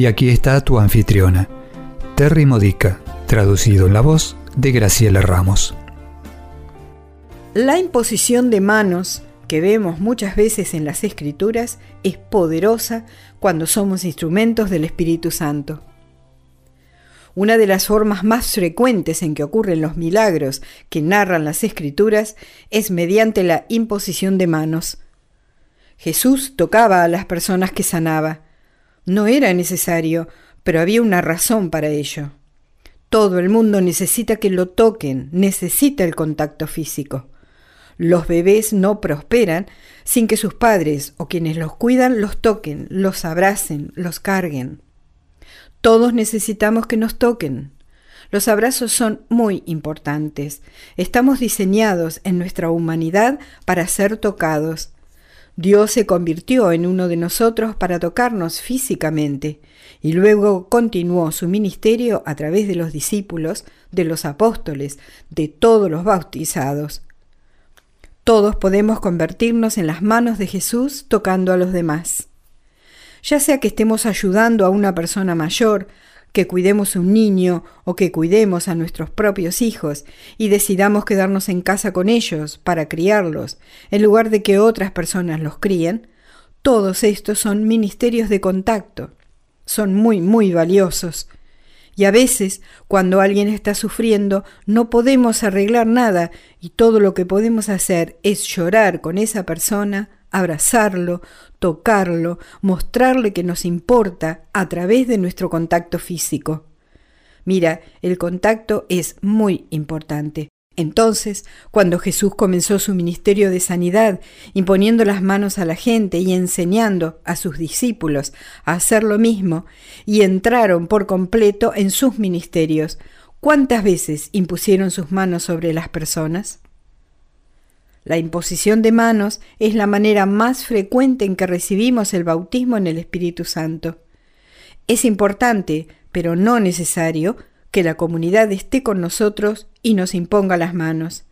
Y aquí está tu anfitriona, Terry Modica, traducido en la voz de Graciela Ramos. La imposición de manos que vemos muchas veces en las escrituras es poderosa cuando somos instrumentos del Espíritu Santo. Una de las formas más frecuentes en que ocurren los milagros que narran las escrituras es mediante la imposición de manos. Jesús tocaba a las personas que sanaba, no era necesario, pero había una razón para ello. Todo el mundo necesita que lo toquen, necesita el contacto físico. Los bebés no prosperan sin que sus padres o quienes los cuidan los toquen, los abracen, los carguen. Todos necesitamos que nos toquen. Los abrazos son muy importantes. Estamos diseñados en nuestra humanidad para ser tocados. Dios se convirtió en uno de nosotros para tocarnos físicamente y luego continuó su ministerio a través de los discípulos, de los apóstoles, de todos los bautizados. Todos podemos convertirnos en las manos de Jesús tocando a los demás. Ya sea que estemos ayudando a una persona mayor, que cuidemos un niño o que cuidemos a nuestros propios hijos y decidamos quedarnos en casa con ellos para criarlos, en lugar de que otras personas los críen, todos estos son ministerios de contacto. Son muy, muy valiosos. Y a veces, cuando alguien está sufriendo, no podemos arreglar nada y todo lo que podemos hacer es llorar con esa persona, abrazarlo, tocarlo, mostrarle que nos importa a través de nuestro contacto físico. Mira, el contacto es muy importante. Entonces, cuando Jesús comenzó su ministerio de sanidad, imponiendo las manos a la gente y enseñando a sus discípulos a hacer lo mismo, y entraron por completo en sus ministerios, ¿cuántas veces impusieron sus manos sobre las personas? La imposición de manos es la manera más frecuente en que recibimos el bautismo en el Espíritu Santo. Es importante, pero no necesario, que la comunidad esté con nosotros y nos imponga las manos.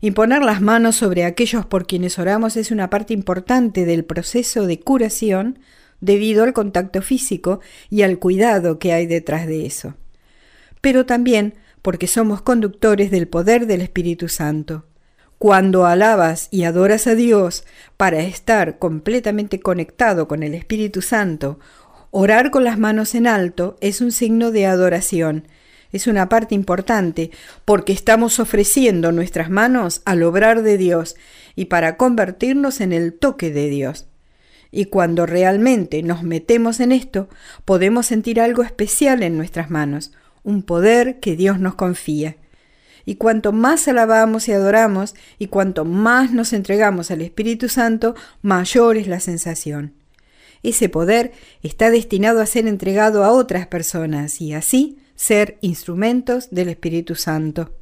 Imponer las manos sobre aquellos por quienes oramos es una parte importante del proceso de curación debido al contacto físico y al cuidado que hay detrás de eso. Pero también porque somos conductores del poder del Espíritu Santo. Cuando alabas y adoras a Dios para estar completamente conectado con el Espíritu Santo, orar con las manos en alto es un signo de adoración. Es una parte importante porque estamos ofreciendo nuestras manos al obrar de Dios y para convertirnos en el toque de Dios. Y cuando realmente nos metemos en esto, podemos sentir algo especial en nuestras manos, un poder que Dios nos confía. Y cuanto más alabamos y adoramos, y cuanto más nos entregamos al Espíritu Santo, mayor es la sensación. Ese poder está destinado a ser entregado a otras personas y así ser instrumentos del Espíritu Santo.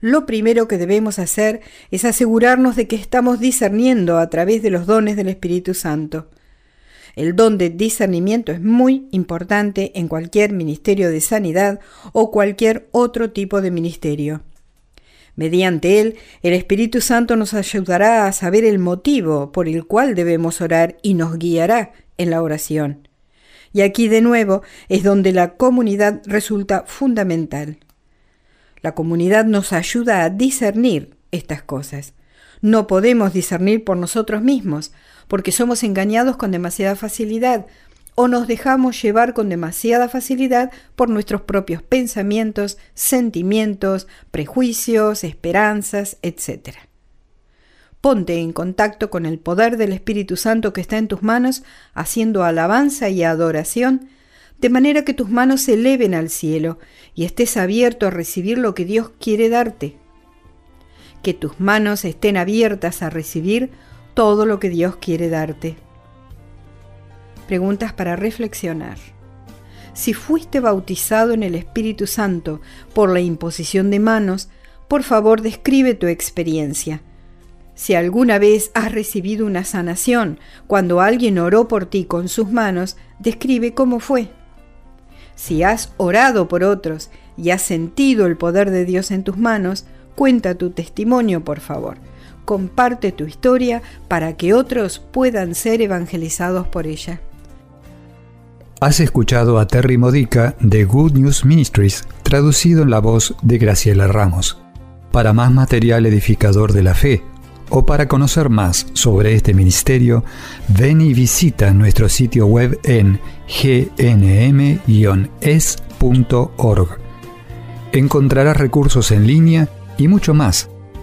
Lo primero que debemos hacer es asegurarnos de que estamos discerniendo a través de los dones del Espíritu Santo. El don de discernimiento es muy importante en cualquier ministerio de sanidad o cualquier otro tipo de ministerio. Mediante él, el Espíritu Santo nos ayudará a saber el motivo por el cual debemos orar y nos guiará en la oración. Y aquí de nuevo es donde la comunidad resulta fundamental. La comunidad nos ayuda a discernir estas cosas. No podemos discernir por nosotros mismos, porque somos engañados con demasiada facilidad o nos dejamos llevar con demasiada facilidad por nuestros propios pensamientos, sentimientos, prejuicios, esperanzas, etc. Ponte en contacto con el poder del Espíritu Santo que está en tus manos, haciendo alabanza y adoración, de manera que tus manos se eleven al cielo y estés abierto a recibir lo que Dios quiere darte. Que tus manos estén abiertas a recibir todo lo que Dios quiere darte. Preguntas para reflexionar. Si fuiste bautizado en el Espíritu Santo por la imposición de manos, por favor describe tu experiencia. Si alguna vez has recibido una sanación cuando alguien oró por ti con sus manos, describe cómo fue. Si has orado por otros y has sentido el poder de Dios en tus manos, cuenta tu testimonio, por favor. Comparte tu historia para que otros puedan ser evangelizados por ella. Has escuchado a Terry Modica de Good News Ministries, traducido en la voz de Graciela Ramos. Para más material edificador de la fe, o para conocer más sobre este ministerio, ven y visita nuestro sitio web en gnm-es.org. Encontrarás recursos en línea y mucho más